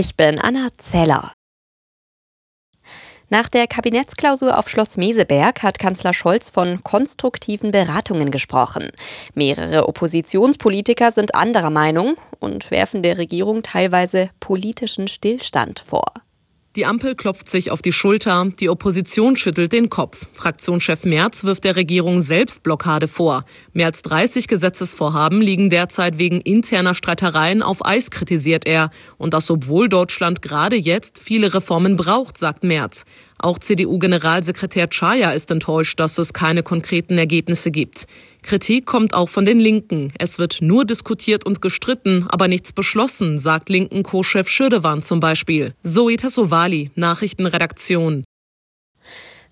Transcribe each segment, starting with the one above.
Ich bin Anna Zeller. Nach der Kabinettsklausur auf Schloss Meseberg hat Kanzler Scholz von konstruktiven Beratungen gesprochen. Mehrere Oppositionspolitiker sind anderer Meinung und werfen der Regierung teilweise politischen Stillstand vor. Die Ampel klopft sich auf die Schulter, die Opposition schüttelt den Kopf. Fraktionschef Merz wirft der Regierung selbst Blockade vor. Mehr als 30 Gesetzesvorhaben liegen derzeit wegen interner Streitereien auf Eis, kritisiert er. Und das obwohl Deutschland gerade jetzt viele Reformen braucht, sagt Merz. Auch CDU-Generalsekretär Chaya ist enttäuscht, dass es keine konkreten Ergebnisse gibt. Kritik kommt auch von den Linken. Es wird nur diskutiert und gestritten, aber nichts beschlossen, sagt linken Co-Chef Schirdewan zum Beispiel. Zoe Tassovali, Nachrichtenredaktion.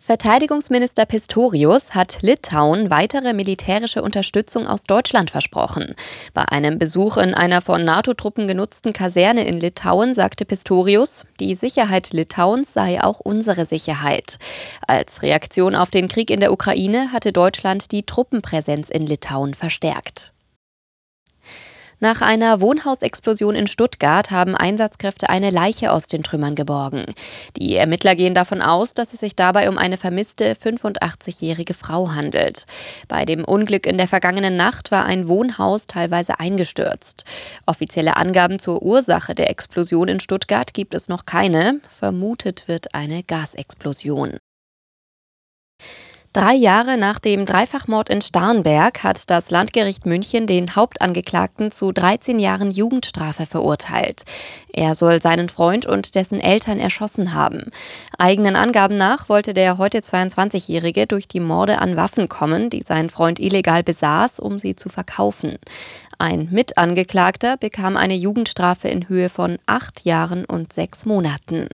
Verteidigungsminister Pistorius hat Litauen weitere militärische Unterstützung aus Deutschland versprochen. Bei einem Besuch in einer von NATO-Truppen genutzten Kaserne in Litauen sagte Pistorius, die Sicherheit Litauens sei auch unsere Sicherheit. Als Reaktion auf den Krieg in der Ukraine hatte Deutschland die Truppenpräsenz in Litauen verstärkt. Nach einer Wohnhausexplosion in Stuttgart haben Einsatzkräfte eine Leiche aus den Trümmern geborgen. Die Ermittler gehen davon aus, dass es sich dabei um eine vermisste 85-jährige Frau handelt. Bei dem Unglück in der vergangenen Nacht war ein Wohnhaus teilweise eingestürzt. Offizielle Angaben zur Ursache der Explosion in Stuttgart gibt es noch keine. Vermutet wird eine Gasexplosion. Drei Jahre nach dem Dreifachmord in Starnberg hat das Landgericht München den Hauptangeklagten zu 13 Jahren Jugendstrafe verurteilt. Er soll seinen Freund und dessen Eltern erschossen haben. Eigenen Angaben nach wollte der heute 22-Jährige durch die Morde an Waffen kommen, die sein Freund illegal besaß, um sie zu verkaufen. Ein Mitangeklagter bekam eine Jugendstrafe in Höhe von acht Jahren und sechs Monaten.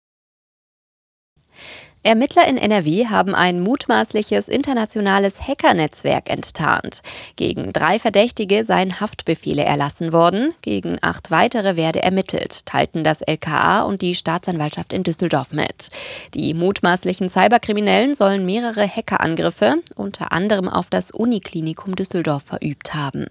Ermittler in NRW haben ein mutmaßliches internationales Hackernetzwerk enttarnt. Gegen drei Verdächtige seien Haftbefehle erlassen worden, gegen acht weitere werde ermittelt, teilten das LKA und die Staatsanwaltschaft in Düsseldorf mit. Die mutmaßlichen Cyberkriminellen sollen mehrere Hackerangriffe, unter anderem auf das Uniklinikum Düsseldorf, verübt haben.